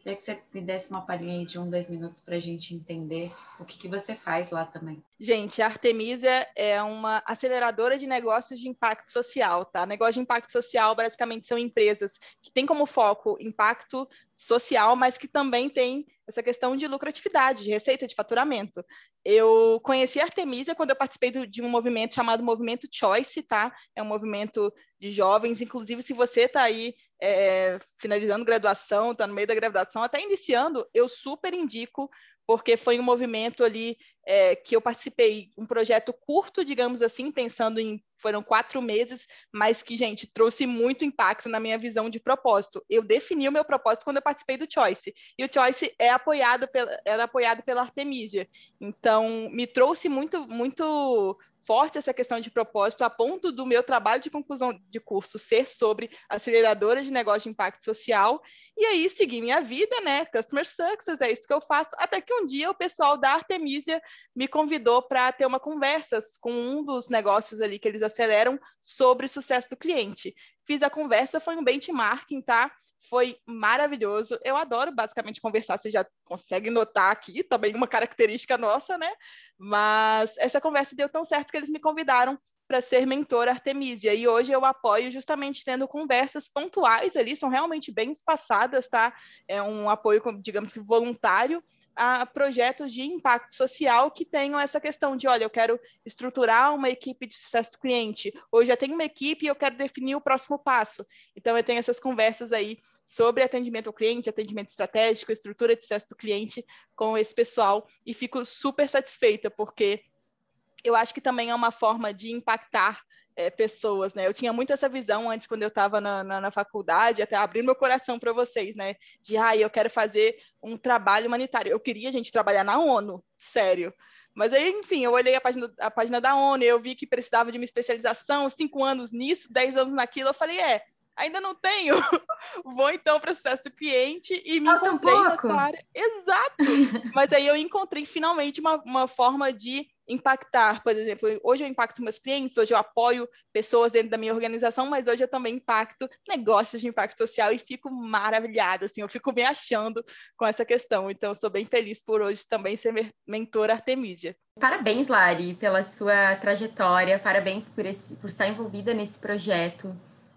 Queria que você me desse uma palhinha de um, dois minutos para a gente entender o que, que você faz lá também. Gente, a Artemisia é uma aceleradora de negócios de impacto social, tá? Negócio de impacto social, basicamente, são empresas que têm como foco impacto social, mas que também tem essa questão de lucratividade, de receita, de faturamento. Eu conheci a Artemisia quando eu participei de um movimento chamado Movimento Choice, tá? É um movimento de jovens, inclusive se você está aí é, finalizando graduação, está no meio da graduação, até iniciando, eu super indico porque foi um movimento ali é, que eu participei, um projeto curto, digamos assim, pensando em foram quatro meses, mas que, gente, trouxe muito impacto na minha visão de propósito. Eu defini o meu propósito quando eu participei do Choice, e o Choice é apoiado pela, era apoiado pela Artemisia. Então, me trouxe muito, muito forte essa questão de propósito, a ponto do meu trabalho de conclusão de curso ser sobre aceleradora de negócio de impacto social. E aí segui minha vida, né? Customer Success, é isso que eu faço. Até que um dia o pessoal da Artemisia me convidou para ter uma conversa com um dos negócios ali que eles aceleram sobre sucesso do cliente. Fiz a conversa, foi um benchmarking, tá? Foi maravilhoso. Eu adoro basicamente conversar, você já consegue notar aqui também uma característica nossa, né? Mas essa conversa deu tão certo que eles me convidaram para ser mentor Artemisia. E hoje eu apoio justamente tendo conversas pontuais ali, são realmente bem espaçadas, tá? É um apoio, digamos que voluntário, a projetos de impacto social que tenham essa questão de, olha, eu quero estruturar uma equipe de sucesso do cliente, ou já tenho uma equipe e eu quero definir o próximo passo. Então, eu tenho essas conversas aí sobre atendimento ao cliente, atendimento estratégico, estrutura de sucesso do cliente com esse pessoal e fico super satisfeita, porque eu acho que também é uma forma de impactar é, pessoas, né? Eu tinha muito essa visão antes, quando eu estava na, na, na, faculdade, até abrindo meu coração para vocês, né? De, ah, eu quero fazer um trabalho humanitário. Eu queria, gente, trabalhar na ONU, sério. Mas aí, enfim, eu olhei a página, a página da ONU, eu vi que precisava de uma especialização, cinco anos nisso, dez anos naquilo. Eu falei, é, ainda não tenho. Vou então para o sucesso do cliente e me Falta encontrei um nessa área. Exato! Mas aí eu encontrei finalmente uma, uma forma de impactar, por exemplo, hoje eu impacto meus clientes, hoje eu apoio pessoas dentro da minha organização, mas hoje eu também impacto negócios de impacto social e fico maravilhada, assim, eu fico me achando com essa questão. Então, eu sou bem feliz por hoje também ser mentora Artemisia. Parabéns, Lari, pela sua trajetória, parabéns por, esse, por estar envolvida nesse projeto.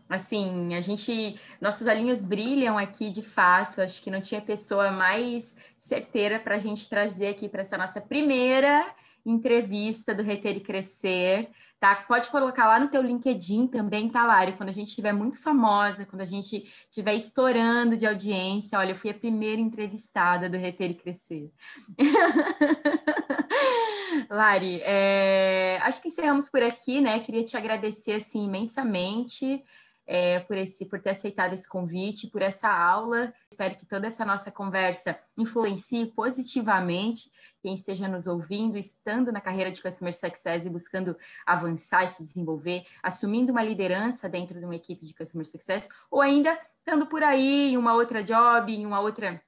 Assim, a gente, nossos olhinhos brilham aqui de fato. Acho que não tinha pessoa mais certeira para a gente trazer aqui para essa nossa primeira entrevista do Reter e Crescer. Tá? Pode colocar lá no teu LinkedIn também, tá, Lari? Quando a gente estiver muito famosa, quando a gente estiver estourando de audiência, olha, eu fui a primeira entrevistada do Reter e Crescer. Lari, é... acho que encerramos por aqui, né? Queria te agradecer assim imensamente é, por, esse, por ter aceitado esse convite, por essa aula. Espero que toda essa nossa conversa influencie positivamente quem esteja nos ouvindo, estando na carreira de Customer Success e buscando avançar e se desenvolver, assumindo uma liderança dentro de uma equipe de Customer Success, ou ainda estando por aí em uma outra job, em uma outra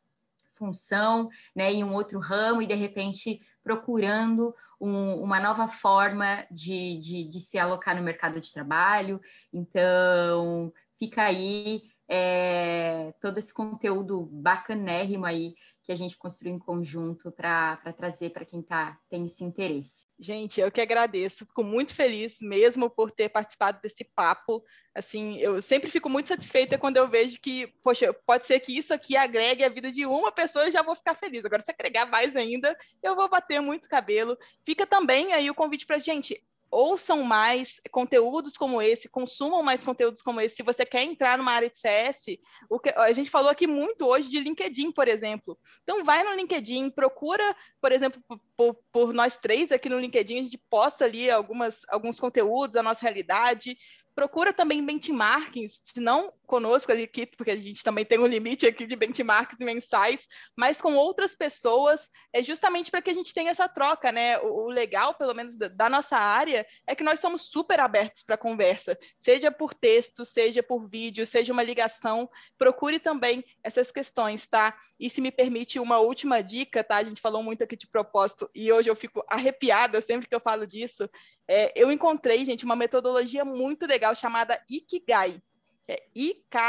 função, né, em um outro ramo e de repente procurando um, uma nova forma de, de, de, se alocar no mercado de trabalho. Então, fica aí é, todo esse conteúdo bacanérrimo aí que a gente construiu em conjunto para trazer para quem tá, tem esse interesse. Gente, eu que agradeço, fico muito feliz mesmo por ter participado desse papo. Assim, eu sempre fico muito satisfeita quando eu vejo que, poxa, pode ser que isso aqui agregue a vida de uma pessoa já vou ficar feliz. Agora, se agregar mais ainda, eu vou bater muito cabelo. Fica também aí o convite para gente ouçam mais conteúdos como esse, consumam mais conteúdos como esse. Se você quer entrar numa área de CS, o que, a gente falou aqui muito hoje de LinkedIn, por exemplo. Então, vai no LinkedIn, procura, por exemplo, por, por nós três aqui no LinkedIn, a gente posta ali algumas, alguns conteúdos, a nossa realidade, Procura também benchmarkings, se não conosco ali, porque a gente também tem um limite aqui de benchmarks mensais, mas com outras pessoas, é justamente para que a gente tenha essa troca, né? O, o legal, pelo menos da, da, nossa área, é que nós somos super abertos para conversa, seja por texto, seja por vídeo, seja uma ligação. Procure também essas questões, tá? E se me permite uma última dica, tá? A gente falou muito aqui de propósito e hoje eu fico arrepiada sempre que eu falo disso. É, eu encontrei, gente, uma metodologia muito legal chamada Ikigai. É I-K-I-G-A-I,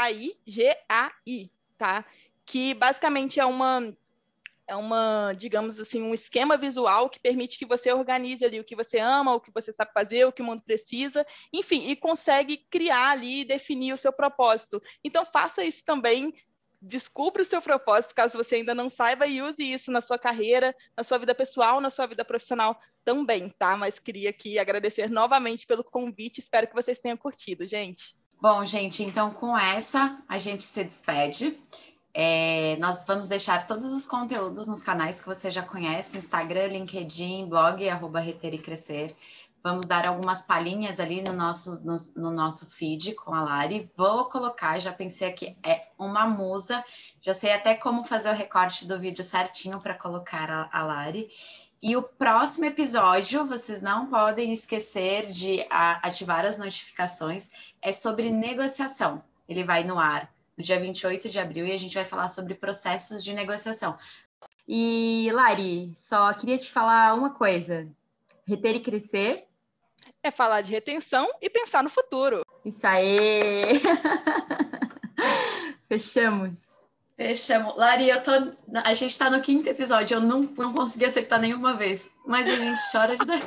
tá? Que basicamente é uma é uma, digamos assim, um esquema visual que permite que você organize ali o que você ama, o que você sabe fazer, o que o mundo precisa, enfim, e consegue criar ali e definir o seu propósito. Então faça isso também, descubra o seu propósito, caso você ainda não saiba, e use isso na sua carreira, na sua vida pessoal, na sua vida profissional também, tá? Mas queria aqui agradecer novamente pelo convite, espero que vocês tenham curtido, gente. Bom, gente, então com essa a gente se despede. É, nós vamos deixar todos os conteúdos nos canais que você já conhece: Instagram, LinkedIn, blog, arroba Reter e Crescer. Vamos dar algumas palhinhas ali no nosso, no, no, nosso feed com a Lari. Vou colocar, já pensei aqui, é uma musa. Já sei até como fazer o recorte do vídeo certinho para colocar a, a Lari. E o próximo episódio, vocês não podem esquecer de ativar as notificações, é sobre negociação. Ele vai no ar no dia 28 de abril e a gente vai falar sobre processos de negociação. E, Lari, só queria te falar uma coisa. Reter e crescer é falar de retenção e pensar no futuro. Isso aí! Fechamos. Fechamos. Lari, eu tô. A gente tá no quinto episódio, eu não, não consegui acertar nenhuma vez, mas a gente chora de dar.